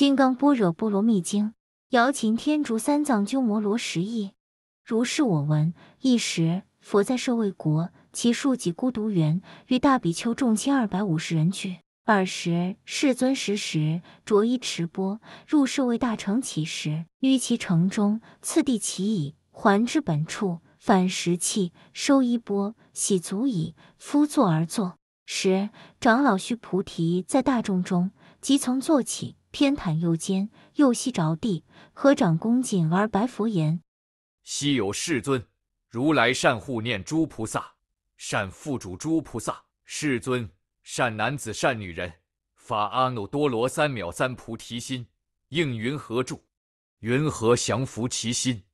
金刚般若波罗蜜经》，瑶琴天竺三藏鸠摩罗什译。如是我闻。一时，佛在舍卫国，其数己孤独园，与大比丘众千二百五十人俱。尔时，世尊时时着衣持钵，入舍卫大城乞食，于其城中，次第其已，还至本处，反食器，收衣钵，洗足矣，敷坐而坐。时，长老须菩提在大众中，即从坐起，偏袒右肩，右膝着地，合掌恭敬而白佛言：“昔有世尊，如来善护念诸菩萨，善付嘱诸菩萨。世尊。”善男子、善女人，发阿耨多罗三藐三菩提心，应云何住？云何降伏其心？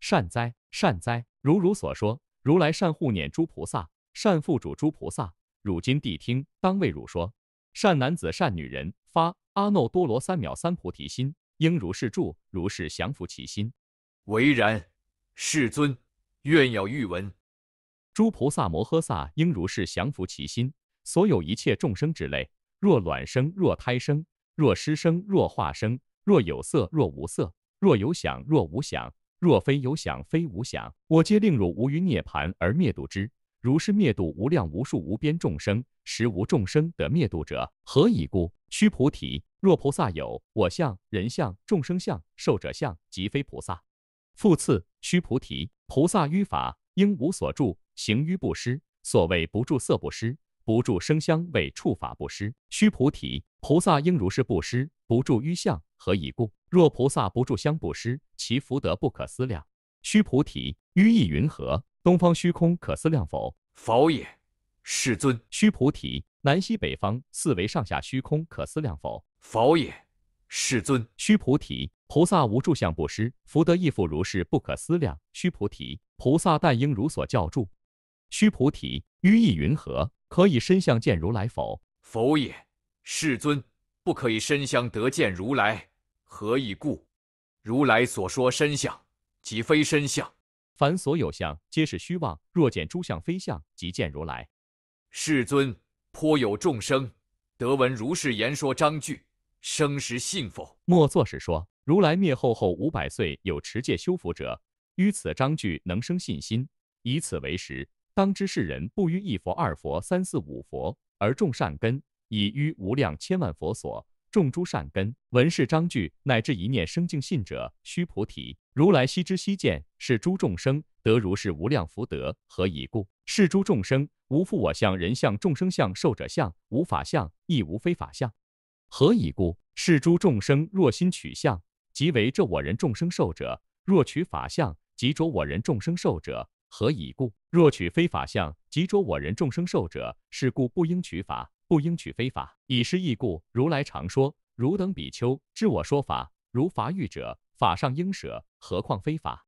善哉，善哉！如汝所说，如来善护念诸菩萨，善付嘱诸菩萨。汝今谛听，当为汝说。善男子、善女人，发阿耨多罗三藐三菩提心，应如是住，如是降伏其心。唯然，世尊，愿要欲闻。诸菩萨摩诃萨应如是降伏其心。所有一切众生之类，若卵生，若胎生，若湿生，若化生，若有色，若无色，若有想，若无想，若非有想，非无想，我皆令汝无余涅盘而灭度之。如是灭度无量无数无边众生，实无众生得灭度者。何以故？须菩提，若菩萨有我相、人相、众生相、寿者相，即非菩萨。复次，须菩提，菩萨于法应无所住，行于不施。所谓不住色不施。不住声香味触法不施，须菩提，菩萨应如是不施，不住于相，何以故？若菩萨不住香不施，其福德不可思量。须菩提，于意云何？东方虚空可思量否？否也。世尊。须菩提，南西北方四维上下虚空可思量否？否也。世尊。须菩提，菩萨无住相不施，福德亦复如是不可思量。须菩提，菩萨但应如所教住。须菩提，于意云何？可以身相见如来否？否也。世尊，不可以身相得见如来。何以故？如来所说身相，即非身相。凡所有相，皆是虚妄。若见诸相非相，即见如来。世尊，颇有众生得闻如是言说章句，生时信否？莫作是说。如来灭后后五百岁，有持戒修福者，于此章句能生信心，以此为实。当知世人不于一佛、二佛、三四五佛而种善根，以于无量千万佛所种诸善根。闻是章句，乃至一念生净信者，须菩提，如来悉知悉见，是诸众生得如是无量福德。何以故？是诸众生无复我相、人相、众生相、寿者相，无法相，亦无非法相。何以故？是诸众生若心取相，即为这我人众生寿者；若取法相，即着我人众生寿者。何以故？若取非法相，即着我人众生寿者，是故不应取法，不应取非法。以是义故，如来常说：汝等比丘知我说法，如法欲者，法上应舍，何况非法？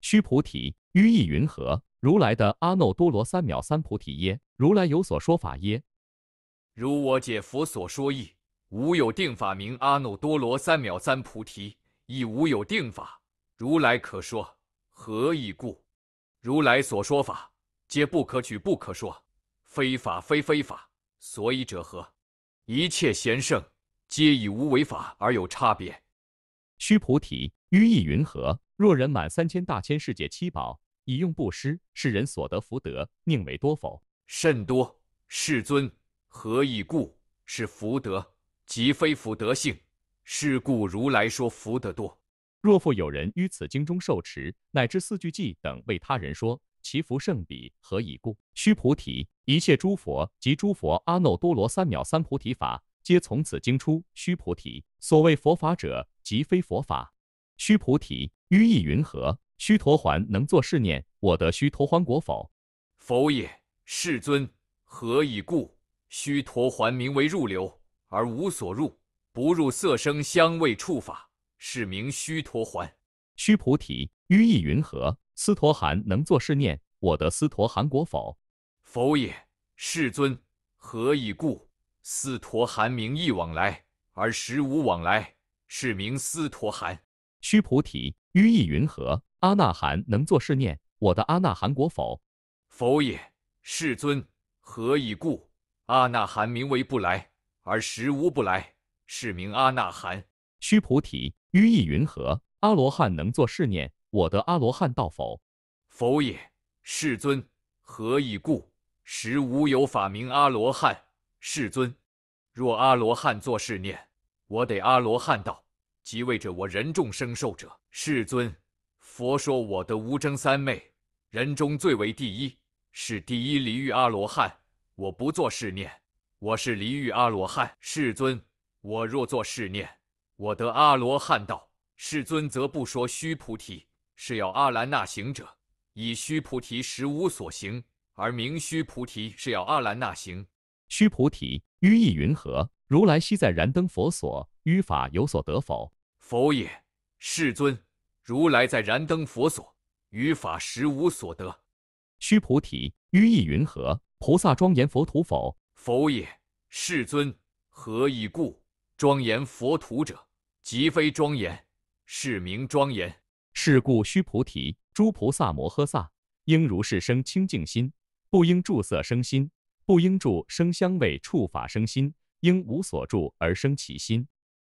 须菩提，于意云何？如来的阿耨多罗三藐三菩提耶？如来有所说法耶？如我解佛所说义，无有定法名阿耨多罗三藐三菩提，亦无有定法，如来可说。何以故？如来所说法，皆不可取，不可说，非法非非法，所以者何？一切贤圣，皆以无为法而有差别。须菩提，于意云何？若人满三千大千世界七宝，以用布施，是人所得福德，宁为多否？甚多。世尊，何以故？是福德，即非福德性。是故如来说福德多。若复有人于此经中受持，乃至四句偈等为他人说，其福胜彼，何以故？须菩提，一切诸佛及诸佛阿耨多罗三藐三菩提法，皆从此经出。须菩提，所谓佛法者，即非佛法。须菩提，于意云何？须陀洹能作是念：我得须陀洹果否？否也。世尊，何以故？须陀洹名为入流，而无所入，不入色声香味触法。是名须陀洹。须菩提，于意云何？斯陀含能作是念：我得斯陀含果否？否也。世尊，何以故？斯陀含名亦往来，而实无往来，是名斯陀含。须菩提，于意云何？阿那含能作是念：我的阿那含果否？否也。世尊，何以故？阿那含名为不来，而实无不来，是名阿那含。须菩提，于意云何？阿罗汉能作是念：我得阿罗汉道否？否也。世尊，何以故？实无有法名阿罗汉。世尊，若阿罗汉作是念，我得阿罗汉道，即为着我人众生受者。世尊，佛说我得无争三昧，人中最为第一，是第一离欲阿罗汉。我不作是念，我是离欲阿罗汉。世尊，我若作是念，我得阿罗汉道。世尊则不说须菩提是要阿兰那行者，以须菩提实无所行，而名须菩提是要阿兰那行。须菩提，于意云何？如来昔在燃灯佛所，于法有所得否？否也。世尊，如来在燃灯佛所，于法实无所得。须菩提，于意云何？菩萨庄严佛土否？否也。世尊，何以故？庄严佛土者，即非庄严。是名庄严。是故须菩提，诸菩萨摩诃萨应如是生清净心，不应住色生心，不应住声香味触法生心，应无所住而生其心。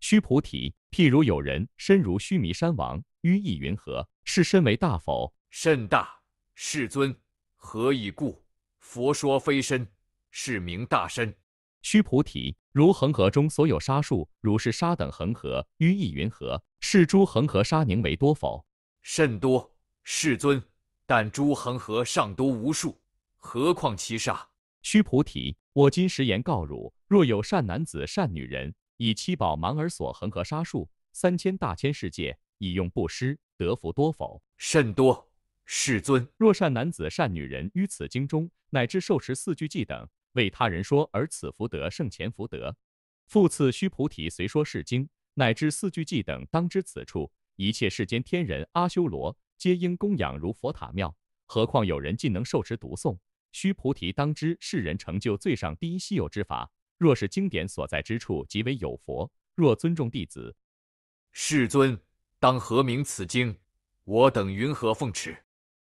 须菩提，譬如有人身如须弥山王，于意云何？是身为大否？甚大。世尊，何以故？佛说非身，是名大身。须菩提，如恒河中所有沙数，如是沙等恒河，于意云何？是诸恒河沙宁为多否？甚多。世尊，但诸恒河尚多无数，何况其沙？须菩提，我今实言告汝：若有善男子、善女人，以七宝芒而所恒河沙数三千大千世界，以用布施，得福多否？甚多。世尊，若善男子、善女人于此经中，乃至受持四句偈等。为他人说，而此福德胜前福德。复次，须菩提，虽说是经，乃至四句偈等，当知此处一切世间天人阿修罗，皆应供养如佛塔庙。何况有人尽能受持读诵？须菩提，当知世人成就最上第一稀有之法。若是经典所在之处，即为有佛。若尊重弟子，世尊，当何名此经？我等云何奉持？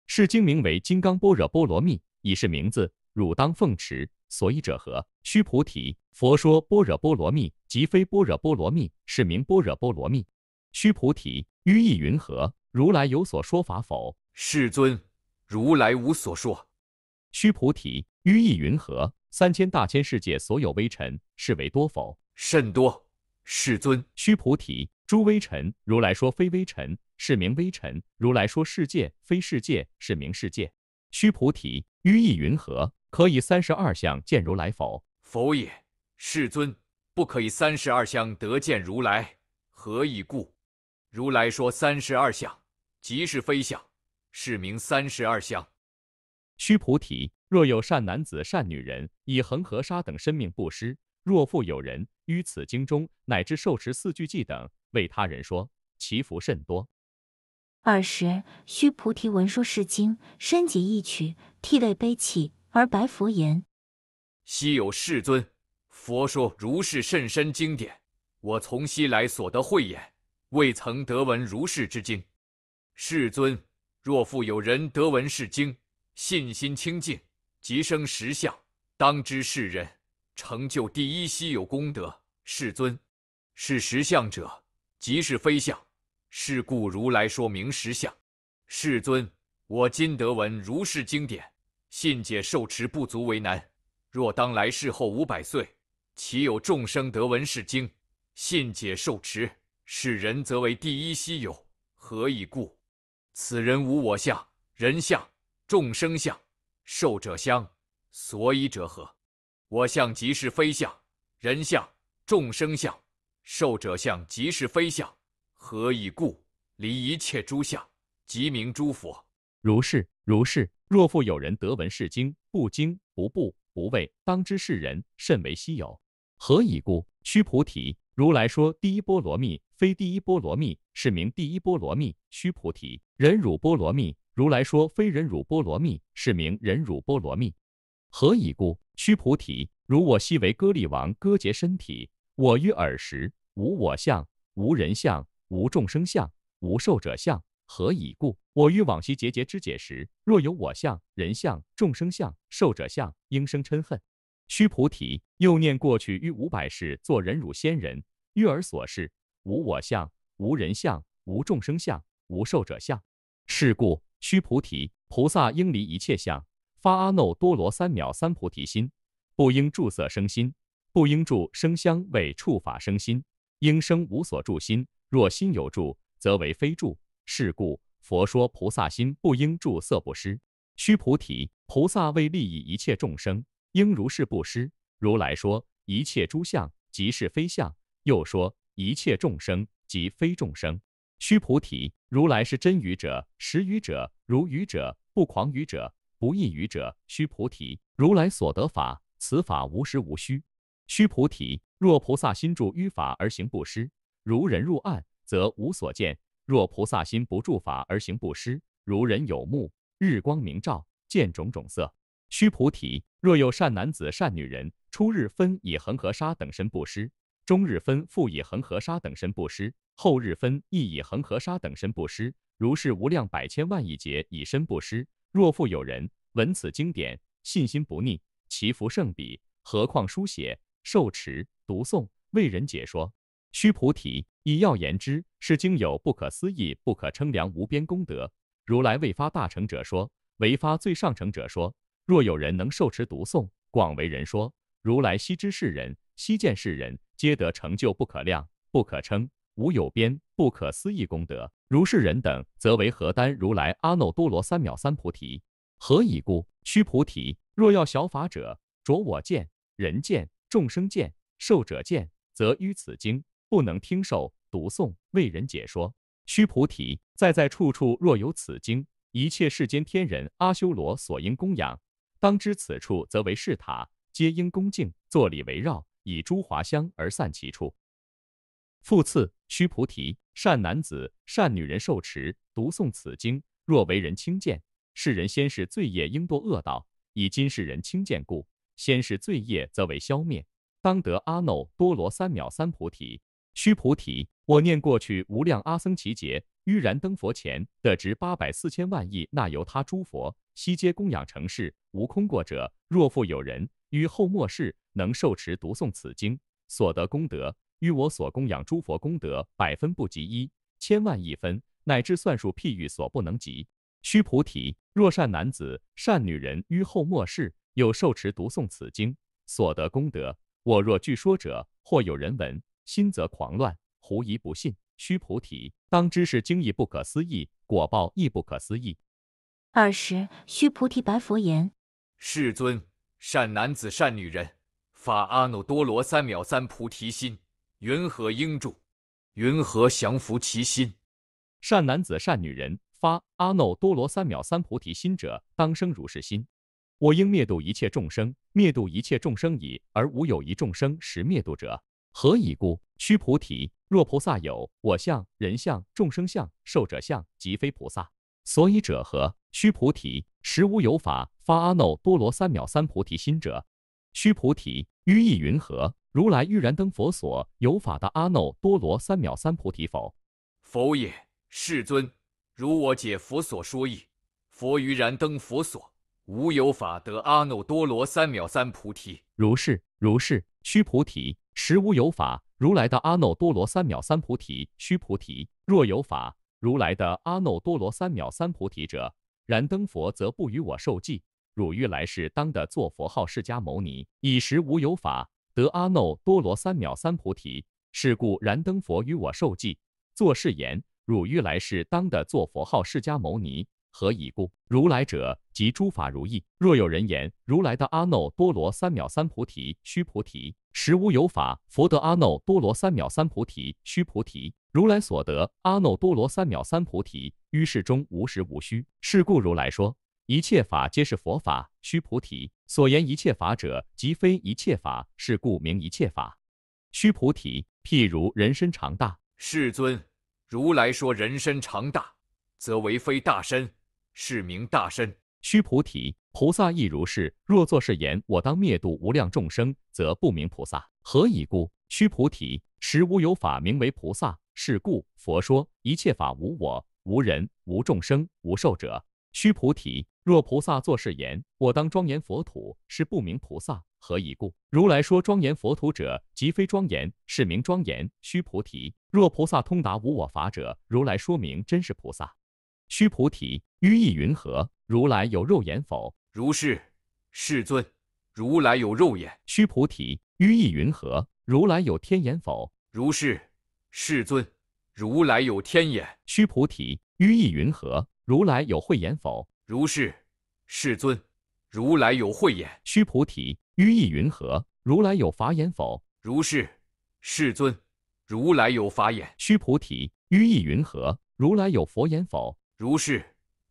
是经名为《金刚般若波罗蜜》，已是名字，汝当奉持。所以者何？须菩提，佛说般若波罗蜜，即非般若波罗蜜，是名般若波罗蜜。须菩提，于意云何？如来有所说法否？世尊，如来无所说。须菩提，于意云何？三千大千世界所有微尘，是为多否？甚多。世尊，须菩提，诸微尘，如来说非微尘，是名微尘；如来说世界非世界，是名世界。须菩提，于意云何？可以三十二相见如来否？否也。世尊，不可以三十二相得见如来。何以故？如来说三十二相，即是非相，是名三十二相。须菩提，若有善男子、善女人，以恒河沙等生命布施；若复有人于此经中，乃至受持四句偈等，为他人说，其福甚多。尔时，须菩提闻说是经，深解意趣，涕泪悲泣。而白佛言：“昔有世尊，佛说如是甚深经典，我从昔来所得慧眼，未曾得闻如是之经。世尊，若复有人得闻是经，信心清净，即生实相，当知是人成就第一稀有功德。世尊，是实相者，即是非相。是故如来说明实相。世尊，我今得闻如是经典。”信解受持不足为难，若当来世后五百岁，岂有众生得闻是经？信解受持，是人则为第一稀有。何以故？此人无我相、人相、众生相、寿者相，所以者何？我相即是非相，人相、众生相、寿者相即是非相。何以故？离一切诸相，即名诸佛。如是，如是。若复有人得闻是经，不惊不怖不畏，当知是人甚为稀有。何以故？须菩提，如来说第一波罗蜜，非第一波罗蜜，是名第一波罗蜜。须菩提，忍辱波罗蜜，如来说非忍辱波罗蜜，是名忍辱波罗蜜。何以故？须菩提，如我昔为歌利王，割截身体，我于尔时无我相，无人相，无众生相，无寿者相。何以故？我于往昔节节之解时，若有我相、人相、众生相、寿者相，应生嗔恨。须菩提，又念过去于五百世做忍辱仙人，于尔所示，无我相，无人相，无众生相，无寿者相。是故，须菩提，菩萨应离一切相，发阿耨多罗三藐三菩提心，不应住色生心，不应住声香味触法生心，应生无所住心。若心有住，则为非住。是故，佛说菩萨心不应住色不施。须菩提，菩萨为利益一切众生，应如是布施。如来说一切诸相即是非相，又说一切众生即非众生。须菩提，如来是真语者、实语者、如语者、不诳语者、不异语者。须菩提，如来所得法，此法无实无虚。须菩提，若菩萨心住于法而行布施，如人入暗，则无所见；若菩萨心不住法而行布施，如人有目，日光明照，见种种色。须菩提，若有善男子、善女人，初日分以恒河沙等身布施，中日分复以恒河沙等身布施。后日分亦以恒河沙等身布施，如是无量百千万亿劫以身布施。若复有人闻此经典，信心不逆，其福甚彼。何况书写、受持、读诵、为人解说。须菩提，以要言之，是经有不可思议、不可称量、无边功德。如来未发大成者说，为发最上乘者说。若有人能受持读诵，广为人说，如来悉知世人，悉见世人，皆得成就不可量、不可称。无有边不可思议功德，如是人等，则为何丹如来阿耨多罗三藐三菩提？何以故？须菩提，若要小法者，着我见、人见、众生见、寿者见，则于此经不能听受、读诵、为人解说。须菩提，在在处处若有此经，一切世间天人阿修罗所应供养，当知此处则为是塔，皆应恭敬坐礼围绕，以诸华香而散其处。复次，须菩提，善男子、善女人受持、读诵此经，若为人轻贱，世人先是罪业应堕恶道；以今世人轻贱故，先是罪业则为消灭，当得阿耨多罗三藐三菩提。须菩提，我念过去无量阿僧祇劫，于燃灯佛前得值八百四千万亿那由他诸佛，悉皆供养成事，无空过者。若复有人于后末世能受持读诵此经，所得功德。于我所供养诸佛功德，百分不及一，千万亿分，乃至算数譬喻所不能及。须菩提，若善男子、善女人于后末世有受持读诵此经，所得功德，我若据说者，或有人闻，心则狂乱，狐疑不信。须菩提，当知是经义不可思议，果报亦不可思议。尔时，须菩提白佛言：“世尊，善男子、善女人发阿耨多罗三藐三菩提心。”云何应住？云何降伏其心？善男子、善女人发阿耨多罗三藐三菩提心者，当生如是心：我应灭度一切众生，灭度一切众生已，而无有一众生实灭度者。何以故？须菩提，若菩萨有我相、人相、众生相、寿者相，即非菩萨。所以者何？须菩提，实无有法发阿耨多罗三藐三菩提心者。须菩提，于意云何？如来欲燃灯佛所有法的阿耨多罗三藐三菩提否？否也。世尊，如我解佛所说义，佛于燃灯佛所无有法得阿耨多罗三藐三菩提。如是，如是。须菩提，实无有法如来的阿耨多罗三藐三菩提。须菩提，若有法如来的阿耨多罗三藐三菩提者，燃灯佛则不与我受记。汝欲来世当得作佛号释迦牟尼，以时无有法。得阿耨多罗三藐三菩提，是故燃灯佛与我受记，作是言：汝欲来世当得作佛号释迦牟尼，何以故？如来者，即诸法如意。若有人言如来的阿耨多罗三藐三菩提，须菩提，实无有法佛得阿耨多罗三藐三菩提。须菩提，如来所得阿耨多罗三藐三菩提，于世中无实无虚。是故如来说。一切法皆是佛法，须菩提所言一切法者，即非一切法，是故名一切法。须菩提，譬如人身长大，世尊，如来说人身长大，则为非大身，是名大身。须菩提，菩萨亦如是。若作是言，我当灭度无量众生，则不名菩萨。何以故？须菩提，实无有法名为菩萨。是故佛说一切法无我、无人、无众生、无寿者。须菩提。若菩萨作是言，我当庄严佛土，是不明菩萨。何以故？如来说庄严佛土者，即非庄严，是名庄严。须菩提，若菩萨通达无我法者，如来说明真是菩萨。须菩提，于意云何？如来有肉眼否？如是，世尊。如来有肉眼。须菩提，于意云何？如来有天眼否？如是，世尊。如来有天眼。须菩提，于意云何？如来有慧眼否？如是，世尊。如来有慧眼。须菩提，于意云何？如来有法眼否？如是，世尊。如来有法眼。须菩提，于意云何？如来有佛眼否？如是，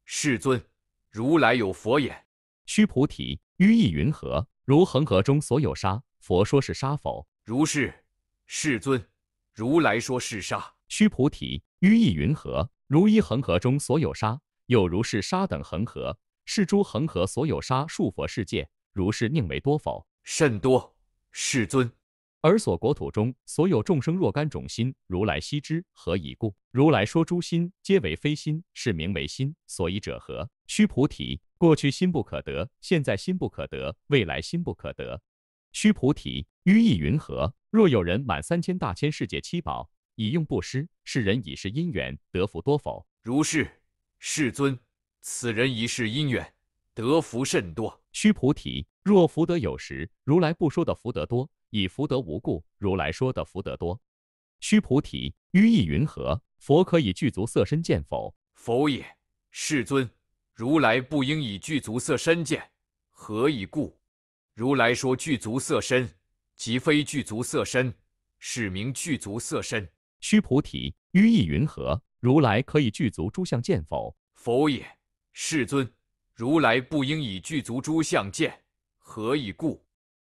世尊。如来有佛眼。须菩提，于意云何？如恒河中所有沙，佛说是沙否？如是，世尊。如来说是沙。须菩提，于意云何？如一恒河中所有沙，有如是沙等恒河，是诸恒河所有沙数佛世界，如是宁为多否？甚多，世尊。而所国土中所有众生若干种心，如来悉知，何以故？如来说诸心皆为非心，是名为心。所以者何？须菩提，过去心不可得，现在心不可得，未来心不可得。须菩提，于意云何？若有人满三千大千世界七宝，以用布施，是人已是因缘得福多否？如是，世尊。此人一世因缘得福甚多。须菩提，若福德有时，如来不说的福德多。以福德无故，如来说的福德多。须菩提，于意云何？佛可以具足色身见否？否也，世尊。如来不应以具足色身见，何以故？如来说具足色身，即非具足色身，是名具足色身。须菩提，于意云何？如来可以具足诸相见否？否也，世尊。如来不应以具足诸相见，何以故？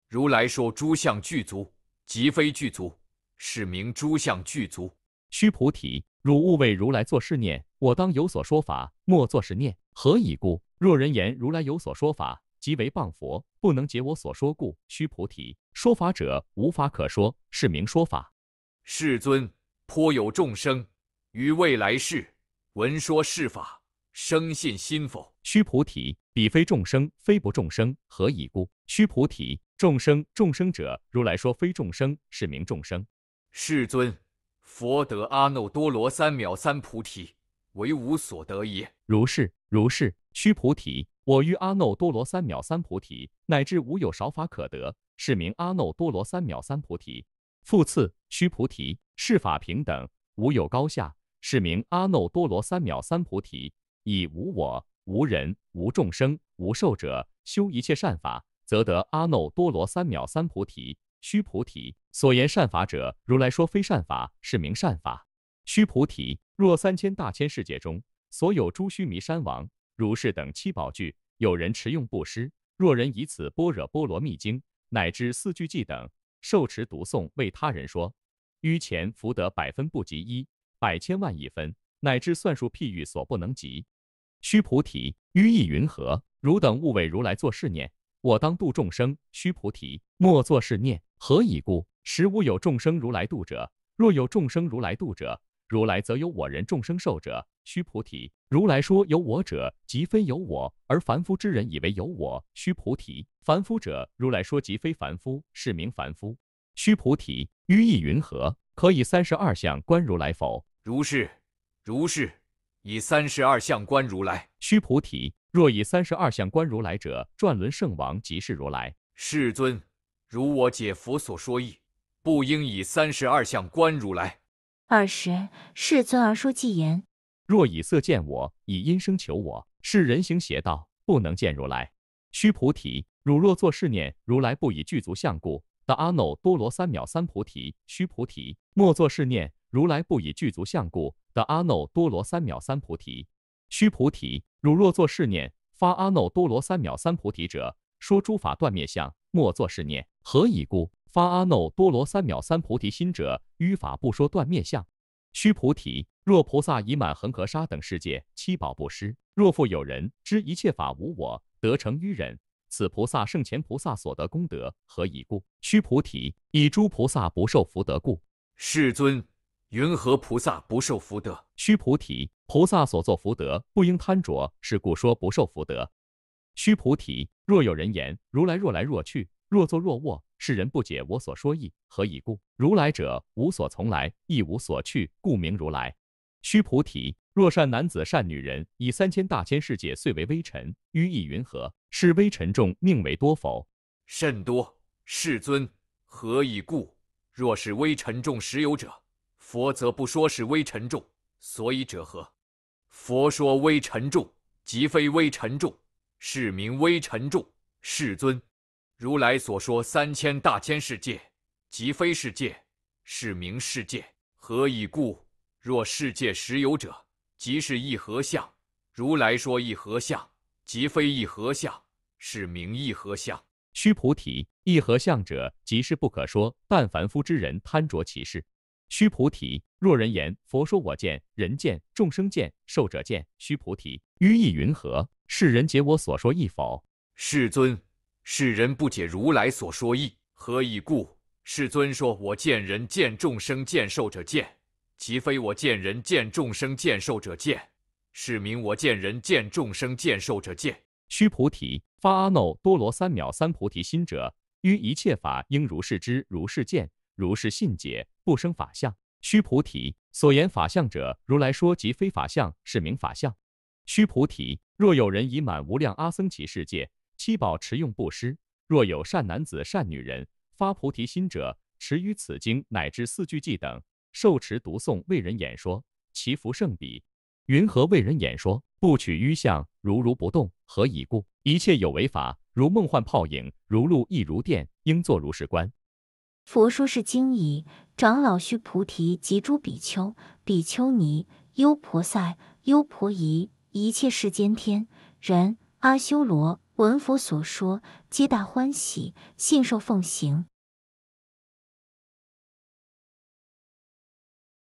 如来说诸相具足，即非具足，是名诸相具足。须菩提，汝勿为如来作是念：我当有所说法，莫作是念。何以故？若人言如来有所说法，即为谤佛，不能解我所说故。须菩提，说法者无法可说，是名说法。世尊，颇有众生于未来世闻说是法，生信心否？须菩提，彼非众生，非不众生。何以故？须菩提。众生，众生者，如来说非众生，是名众生。世尊，佛得阿耨多罗三藐三菩提，为无所得也。如是，如是。须菩提，我于阿耨多罗三藐三菩提，乃至无有少法可得，是名阿耨多罗三藐三菩提。复次，须菩提，是法平等，无有高下，是名阿耨多罗三藐三菩提。以无我、无人、无众生、无寿者，修一切善法。则得阿耨多罗三藐三菩提。须菩提，所言善法者，如来说非善法，是名善法。须菩提，若三千大千世界中，所有诸须弥山王、如是等七宝具，有人持用布施，若人以此般若波罗蜜经，乃至四句偈等，受持读诵，为他人说，于前福德百分不及一，百千万亿分，乃至算数譬喻所不能及。须菩提，于意云何？汝等勿为如来作是念。我当度众生，须菩提，莫作是念。何以故？实无有众生如来度者。若有众生如来度者，如来则有我人众生寿者。须菩提，如来说有我者，即非有我，而凡夫之人以为有我。须菩提，凡夫者，如来说即非凡夫，是名凡夫。须菩提，于意云何？可以三十二相观如来否？如是，如是。以三十二相观如来。须菩提。若以三十二相观如来者，转轮圣王即是如来。世尊，如我解佛所说意，不应以三十二相观如来。尔时，世尊而说偈言：若以色见我，以音声求我，是人行邪道，不能见如来。须菩提，汝若作是念，如来不以具足相故，得阿耨多罗三藐三菩提。须菩提，莫作是念，如来不以具足相故，得阿耨多罗三藐三菩提。须菩提。汝若作是念，发阿耨多罗三藐三菩提者，说诸法断灭相，莫作是念。何以故？发阿耨多罗三藐三菩提心者，于法不说断灭相。须菩提，若菩萨已满恒河沙等世界七宝不施，若复有人知一切法无我，得成于人，此菩萨圣前菩萨所得功德，何以故？须菩提，以诸菩萨不受福德故。世尊。云何菩萨不受福德？须菩提，菩萨所作福德，不应贪着，是故说不受福德。须菩提，若有人言如来若来若去，若坐若卧，世人不解我所说意，何以故？如来者，无所从来，亦无所去，故名如来。须菩提，若善男子、善女人，以三千大千世界碎为微尘，于意云何？是微尘众命为多否？甚多。世尊，何以故？若是微尘众实有者，佛则不说是微尘众。所以者何？佛说微尘众，即非微尘众，是名微尘众。世尊，如来所说三千大千世界，即非世界，是名世界。何以故？若世界实有者，即是一合相。如来说一合相，即非一合相，是名一合相。须菩提，一合相者，即是不可说。但凡夫之人贪着其事。须菩提，若人言佛说我见、人见、众生见、寿者见。须菩提，于意云何？世人解我所说意否？世尊，世人不解如来所说意，何以故？世尊说：“我见人见众生见寿者见，即非我见人见众生见寿者见，是名我见人见众生见寿者见。”须菩提，发阿耨多罗三藐三菩提心者，于一切法应如是知，如是见，如是信解，不生法相。须菩提，所言法相者，如来说即非法相，是名法相。须菩提，若有人已满无量阿僧祇世界。七宝持用布施，若有善男子、善女人发菩提心者，持于此经乃至四句偈等，受持读诵，为人演说，其福胜彼。云何为人演说？不取于相，如如不动。何以故？一切有为法，如梦幻泡影，如露亦如电，应作如是观。佛说是经已，长老须菩提及诸比丘、比丘尼、优婆塞、优婆夷，一切世间天人阿修罗。闻佛所说，皆大欢喜，信受奉行。